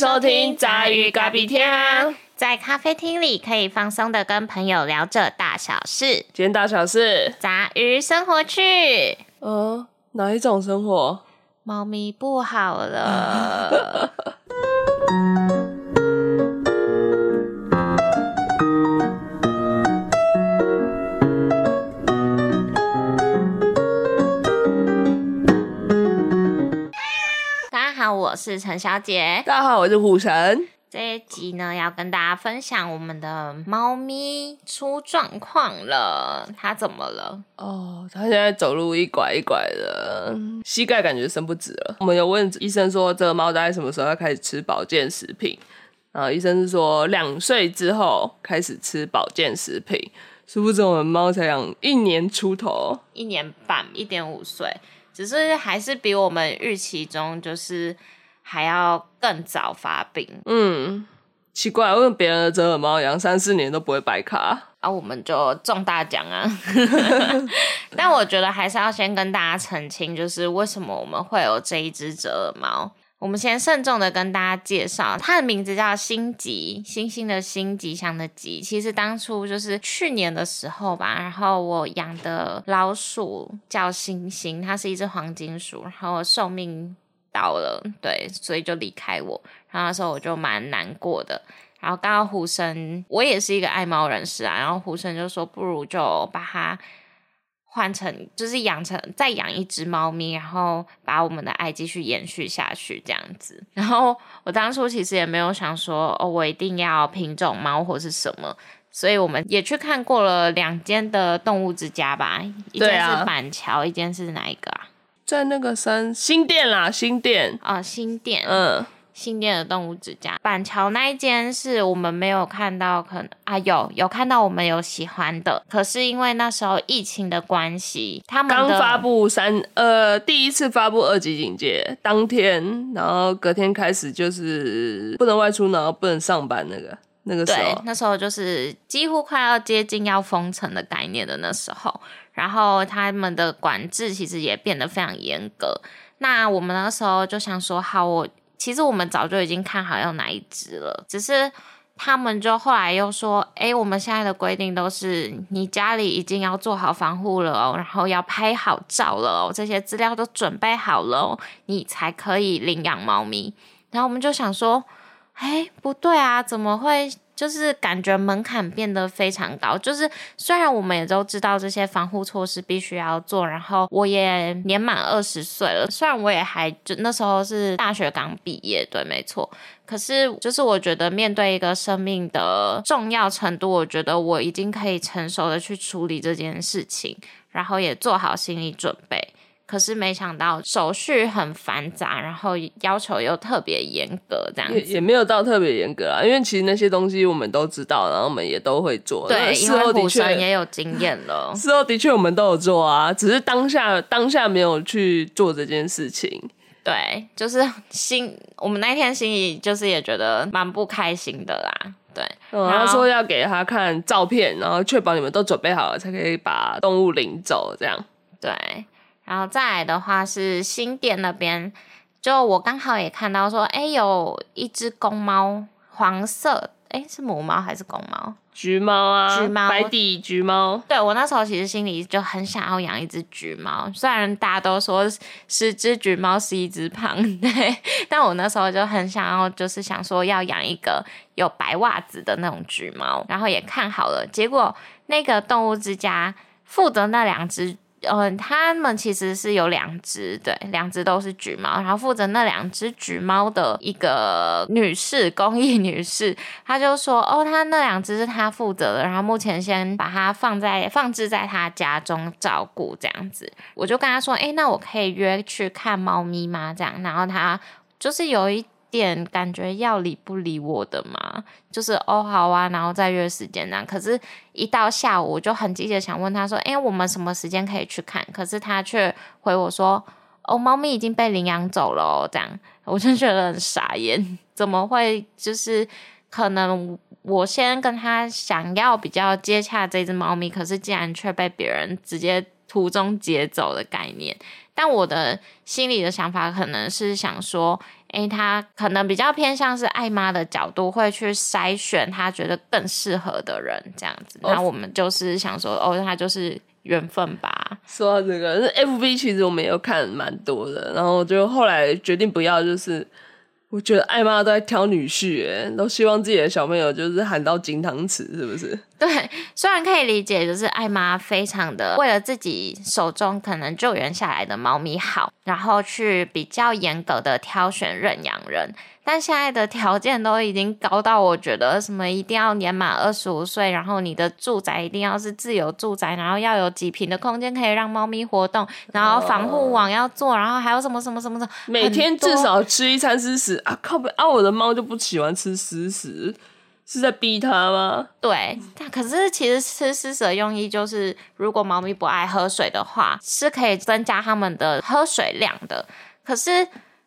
收听杂鱼咖比天啊！在咖啡厅里可以放松的跟朋友聊着大小事，今天大小事，杂鱼生活趣。呃，哪一种生活？猫咪不好了。是陈小姐。大家好，我是虎神。这一集呢，要跟大家分享我们的猫咪出状况了。它怎么了？哦，它现在走路一拐一拐的，膝盖感觉伸不直了。我们有问医生说，这个猫大概什么时候要开始吃保健食品？然后医生是说，两岁之后开始吃保健食品。殊不知我们猫才养一年出头，一年半，一点五岁，只是还是比我们预期中就是还要更早发病。嗯，奇怪，为什么别人的折耳猫养三四年都不会白卡？啊，我们就中大奖啊！但我觉得还是要先跟大家澄清，就是为什么我们会有这一只折耳猫。我们先慎重的跟大家介绍，它的名字叫星吉，星星的星，吉祥的吉。其实当初就是去年的时候吧，然后我养的老鼠叫星星，它是一只黄金鼠，然后寿命到了，对，所以就离开我。然后那时候我就蛮难过的。然后刚刚胡生，我也是一个爱猫人士啊，然后胡生就说，不如就把它。换成就是养成再养一只猫咪，然后把我们的爱继续延续下去这样子。然后我当初其实也没有想说哦，我一定要品种猫或是什么，所以我们也去看过了两间的动物之家吧，一间是板桥，一间是哪一个啊？在那个山新店啦，新店。啊，新店，嗯。新店的动物之家，板桥那一间是我们没有看到，可能啊有有看到我们有喜欢的，可是因为那时候疫情的关系，他们刚发布三呃第一次发布二级警戒当天，然后隔天开始就是不能外出，然后不能上班那个那个时候，那时候就是几乎快要接近要封城的概念的那时候，然后他们的管制其实也变得非常严格，那我们那时候就想说，好我。其实我们早就已经看好要哪一只了，只是他们就后来又说：“哎，我们现在的规定都是你家里已经要做好防护了哦，然后要拍好照了哦，这些资料都准备好了哦，你才可以领养猫咪。”然后我们就想说：“哎，不对啊，怎么会？”就是感觉门槛变得非常高，就是虽然我们也都知道这些防护措施必须要做，然后我也年满二十岁了，虽然我也还就那时候是大学刚毕业，对，没错，可是就是我觉得面对一个生命的重要程度，我觉得我已经可以成熟的去处理这件事情，然后也做好心理准备。可是没想到手续很繁杂，然后要求又特别严格，这样也也没有到特别严格啊。因为其实那些东西我们都知道，然后我们也都会做。对，事后的确也有经验了。事后的确我们都有做啊，只是当下当下没有去做这件事情。对，就是心，我们那天心里就是也觉得蛮不开心的啦。对，然后说要给他看照片，然后确保你们都准备好了，才可以把动物领走，这样。对。然后再来的话是新店那边，就我刚好也看到说，哎，有一只公猫，黄色，哎，是母猫还是公猫？橘猫啊，橘猫，白底橘猫。对我那时候其实心里就很想要养一只橘猫，虽然大家都说十只橘猫是一只胖，对，但我那时候就很想要，就是想说要养一个有白袜子的那种橘猫，然后也看好了，结果那个动物之家负责那两只。嗯，他们其实是有两只，对，两只都是橘猫，然后负责那两只橘猫的一个女士，公益女士，她就说，哦，她那两只是她负责的，然后目前先把它放在放置在她家中照顾这样子，我就跟她说，哎，那我可以约去看猫咪吗？这样，然后她就是有一。点感觉要理不理我的嘛，就是哦好啊，然后再约时间这样。可是，一到下午我就很积极想问他说：“哎，我们什么时间可以去看？”可是他却回我说：“哦，猫咪已经被领养走了。”哦，这样 我就觉得很傻眼，怎么会？就是可能我先跟他想要比较接洽这只猫咪，可是竟然却被别人直接途中劫走的概念。但我的心里的想法可能是想说。诶，他可能比较偏向是爱妈的角度，会去筛选他觉得更适合的人这样子。那我们就是想说，哦，他就是缘分吧。说到这个，那 F B 其实我们也有看蛮多的，然后就后来决定不要，就是我觉得爱妈都在挑女婿，哎，都希望自己的小朋友就是喊到金汤匙，是不是？对，虽然可以理解，就是艾妈非常的为了自己手中可能救援下来的猫咪好，然后去比较严格的挑选认养人。但现在的条件都已经高到，我觉得什么一定要年满二十五岁，然后你的住宅一定要是自由住宅，然后要有几平的空间可以让猫咪活动，然后防护网要做，然后还有什么什么什么的，每天至少吃一餐湿食啊！靠！啊，我的猫就不喜欢吃湿食，是在逼他吗？对，但可是其实吃湿食的用意就是，如果猫咪不爱喝水的话，是可以增加它们的喝水量的。可是。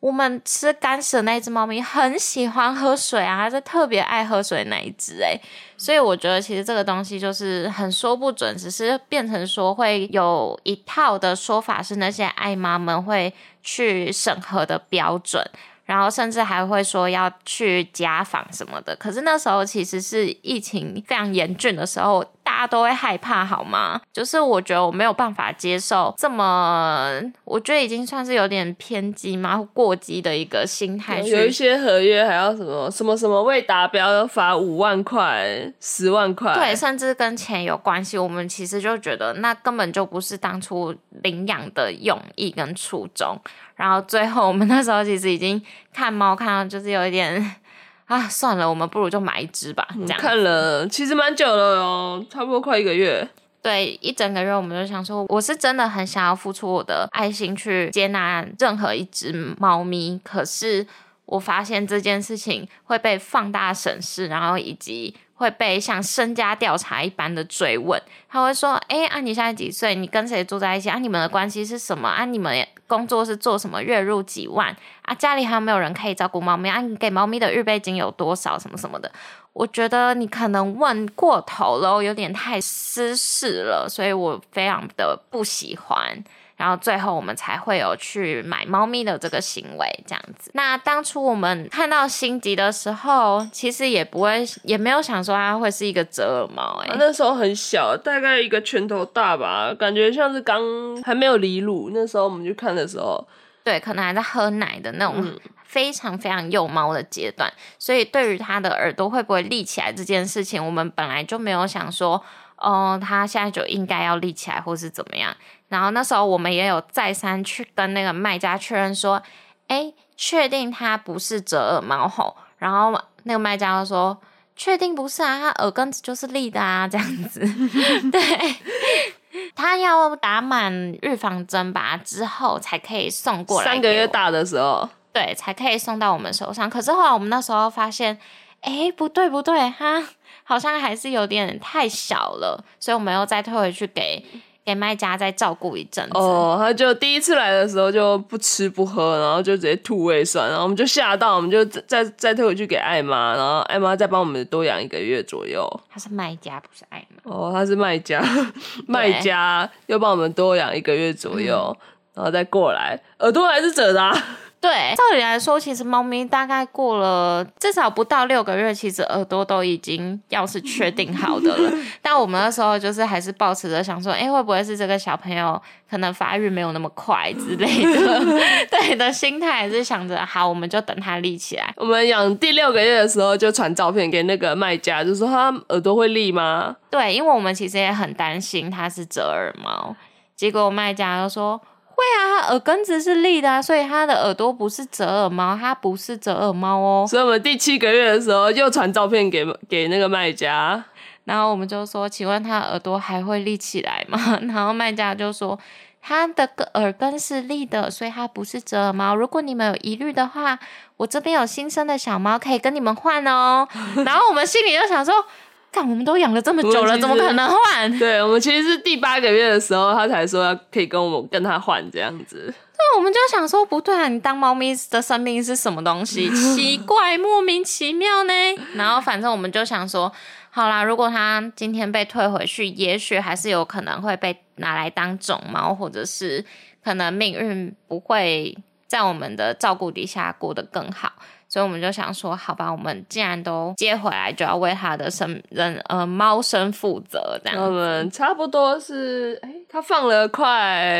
我们吃干食的那只猫咪很喜欢喝水啊，它是特别爱喝水那一只诶，所以我觉得其实这个东西就是很说不准，只是变成说会有一套的说法是那些爱妈们会去审核的标准。然后甚至还会说要去家访什么的，可是那时候其实是疫情非常严峻的时候，大家都会害怕，好吗？就是我觉得我没有办法接受这么，我觉得已经算是有点偏激嘛，过激的一个心态。有一些合约还要什么什么什么未达标要罚五万块、十万块，对，甚至跟钱有关系。我们其实就觉得那根本就不是当初领养的用意跟初衷。然后最后，我们那时候其实已经看猫看到就是有一点啊，算了，我们不如就买一只吧。这样看了其实蛮久了哦，差不多快一个月。对，一整个月我们就想说，我是真的很想要付出我的爱心去接纳任何一只猫咪，可是我发现这件事情会被放大审视，然后以及。会被像身家调查一般的追问，他会说：“哎，啊，你现在几岁？你跟谁住在一起？啊，你们的关系是什么？啊，你们工作是做什么？月入几万？啊，家里还有没有人可以照顾猫咪？啊，你给猫咪的预备金有多少？什么什么的？我觉得你可能问过头了，有点太私事了，所以我非常的不喜欢。”然后最后我们才会有去买猫咪的这个行为，这样子。那当初我们看到心急的时候，其实也不会，也没有想说它会是一个折耳猫。哎，那时候很小，大概一个拳头大吧，感觉像是刚还没有离乳。那时候我们去看的时候，对，可能还在喝奶的那种非常非常幼猫的阶段。所以对于它的耳朵会不会立起来这件事情，我们本来就没有想说。哦，它现在就应该要立起来，或是怎么样？然后那时候我们也有再三去跟那个卖家确认说，哎，确定它不是折耳猫吼。然后那个卖家说，确定不是啊，它耳根子就是立的啊，这样子。对，他要打满预防针吧之后才可以送过来。三个月大的时候，对，才可以送到我们手上。可是后来我们那时候发现，哎，不对不对，它。好像还是有点太小了，所以我们又再退回去给给卖家再照顾一阵子。哦，他就第一次来的时候就不吃不喝，然后就直接吐胃酸，然后我们就吓到，我们就再再退回去给艾妈，然后艾妈再帮我们多养一个月左右。他是卖家，不是艾妈。哦，他是卖家，卖家又帮我们多养一个月左右，然后再过来，耳朵还是褶的。对，照理来说，其实猫咪大概过了至少不到六个月，其实耳朵都已经要是确定好的了。但我们那时候就是还是保持着想说，哎，会不会是这个小朋友可能发育没有那么快之类的？对的心态还是想着，好，我们就等它立起来。我们养第六个月的时候就传照片给那个卖家，就说他耳朵会立吗？对，因为我们其实也很担心它是折耳猫，结果卖家就说。会啊，它耳根子是立的，啊所以它的耳朵不是折耳猫，它不是折耳猫哦。所以我们第七个月的时候又传照片给给那个卖家，然后我们就说，请问他耳朵还会立起来吗？然后卖家就说，它的耳根是立的，所以它不是折耳猫。如果你们有疑虑的话，我这边有新生的小猫可以跟你们换哦。然后我们心里就想说。看，我们都养了这么久了，怎么可能换？对，我们其实是第八个月的时候，他才说要可以跟我们跟他换这样子。那，我们就想说，不对啊，你当猫咪的生命是什么东西？奇怪，莫名其妙呢。然后反正我们就想说，好啦，如果它今天被退回去，也许还是有可能会被拿来当种猫，或者是可能命运不会。在我们的照顾底下过得更好。所以我们就想说，好吧，我们既然都接回来，就要为它的生人呃猫生负责，这样。我们差不多是，哎，它放了快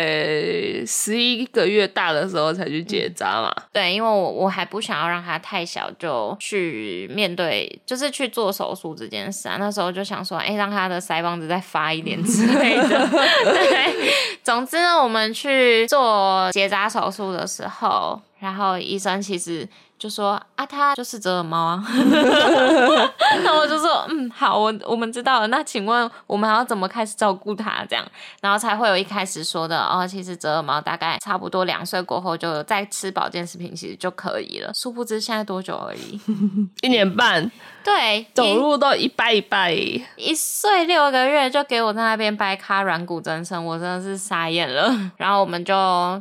十一个月大的时候才去结扎嘛。对，因为我我还不想要让它太小就去面对，就是去做手术这件事啊。那时候就想说，哎，让它的腮帮子再发一点之类的。对，总之呢，我们去做结扎手术的时候，然后医生其实。就说啊，它就是折耳猫啊，那我就说嗯好，我我们知道了。那请问我们还要怎么开始照顾它？这样，然后才会有一开始说的哦，其实折耳猫大概差不多两岁过后就再吃保健食品，其实就可以了。殊不知现在多久而已，一年半。对，走路都一拜一拜，一岁六个月就给我在那边掰卡软骨增生，我真的是傻眼了。然后我们就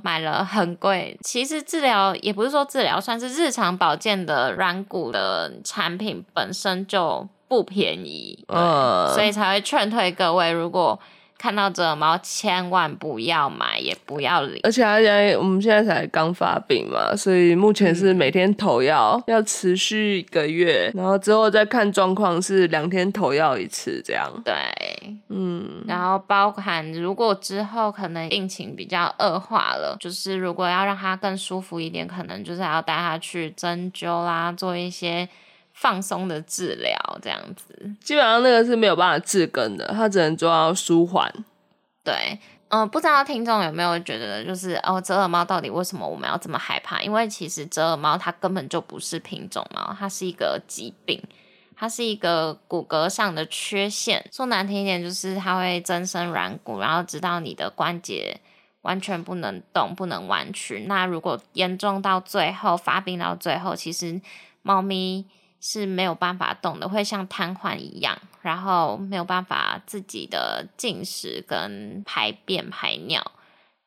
买了很贵，其实治疗也不是说治疗，算是日常保健的软骨的产品本身就不便宜，嗯，所以才会劝退各位，如果。看到折耳猫，千万不要买，也不要领。而且而且，我们现在才刚发病嘛，所以目前是每天投药，要持续一个月，然后之后再看状况，是两天投药一次这样。对，嗯，然后包含如果之后可能病情比较恶化了，就是如果要让它更舒服一点，可能就是要带它去针灸啦，做一些。放松的治疗这样子，基本上那个是没有办法治根的，它只能做到舒缓。对，嗯，不知道听众有没有觉得，就是哦，折耳猫到底为什么我们要这么害怕？因为其实折耳猫它根本就不是品种猫，它是一个疾病，它是一个骨骼上的缺陷。说难听一点，就是它会增生软骨，然后直到你的关节完全不能动、不能弯曲。那如果严重到最后发病到最后，其实猫咪。是没有办法动的，会像瘫痪一样，然后没有办法自己的进食跟排便排尿，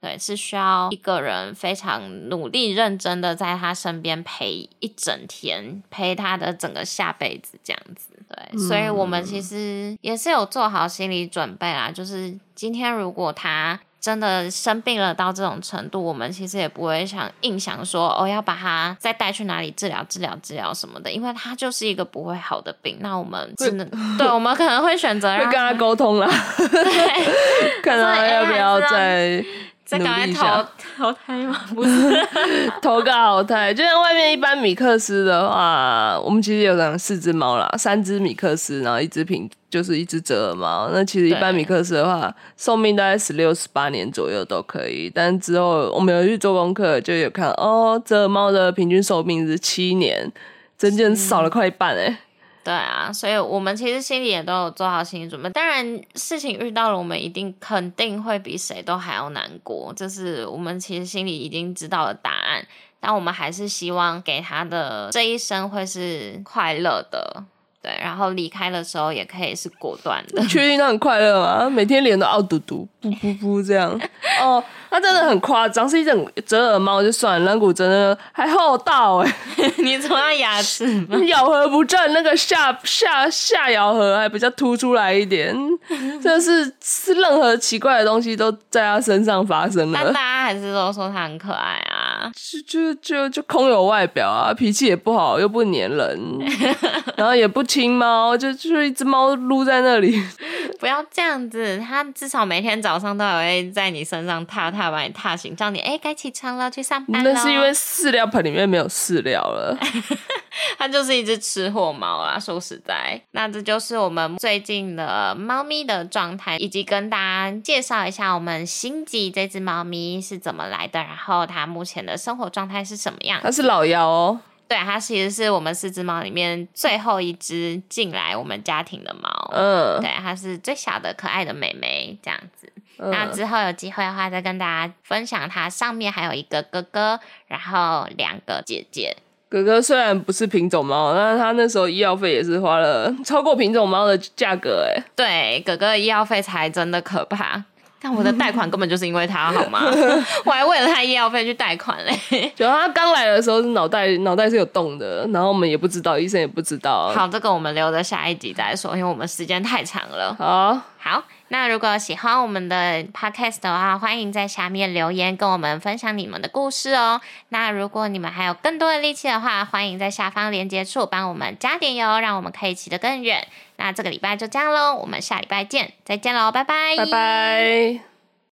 对，是需要一个人非常努力认真的在他身边陪一整天，陪他的整个下辈子这样子，对，所以我们其实也是有做好心理准备啦，就是今天如果他。真的生病了到这种程度，我们其实也不会想硬想说哦，要把他再带去哪里治疗、治疗、治疗什么的，因为他就是一个不会好的病。那我们真的，对，我们可能会选择会跟他沟通了，看他要不要再。在赶快淘 淘汰吗？不是，投个好胎。就像外面一般米克斯的话，我们其实有养四只猫啦，三只米克斯，然后一只平就是一只折耳猫。那其实一般米克斯的话，寿命大概十六、十八年左右都可以。但之后我们有去做功课，就有看哦，折耳猫的平均寿命是七年，整整少了快一半哎。对啊，所以我们其实心里也都有做好心理准备。当然，事情遇到了，我们一定肯定会比谁都还要难过，这是我们其实心里已经知道了答案。但我们还是希望给他的这一生会是快乐的。对，然后离开的时候也可以是果断的。确定他很快乐吗？每天脸都凹嘟嘟、噗噗噗这样。哦，他真的很夸张，是一整折耳猫就算，软骨真的还厚道哎。你从他牙齿 咬合不正，那个下下下咬合还比较凸出来一点，真的是是任何奇怪的东西都在他身上发生了。但大家还是都说他很可爱啊，就就就就空有外表啊，脾气也不好，又不粘人，然后也不。亲猫就就一只猫撸在那里，不要这样子。它至少每天早上都会在你身上踏踏把你踏醒，叫你哎该起床了，去上班那是因为饲料盆里面没有饲料了。它就是一只吃货猫啊。说实在，那这就是我们最近的猫咪的状态，以及跟大家介绍一下我们星级这只猫咪是怎么来的，然后它目前的生活状态是什么样。它是老幺哦。对，它其实是我们四只猫里面最后一只进来我们家庭的猫。嗯，对，她是最小的可爱的妹妹这样子。那之后有机会的话，再跟大家分享它上面还有一个哥哥，然后两个姐姐。哥哥虽然不是品种猫，但是他那时候医药费也是花了超过品种猫的价格哎。对，哥哥的医药费才真的可怕。但我的贷款根本就是因为他，好吗？我还为了他医药费去贷款嘞。就他刚来的时候，脑袋脑袋是有洞的，然后我们也不知道，医生也不知道。好，这个我们留着下一集再说，因为我们时间太长了。好，好，那如果喜欢我们的 podcast 的话，欢迎在下面留言跟我们分享你们的故事哦。那如果你们还有更多的力气的话，欢迎在下方链接处帮我们加点油，让我们可以骑得更远。那这个礼拜就这样喽，我们下礼拜见，再见喽，拜拜，拜拜。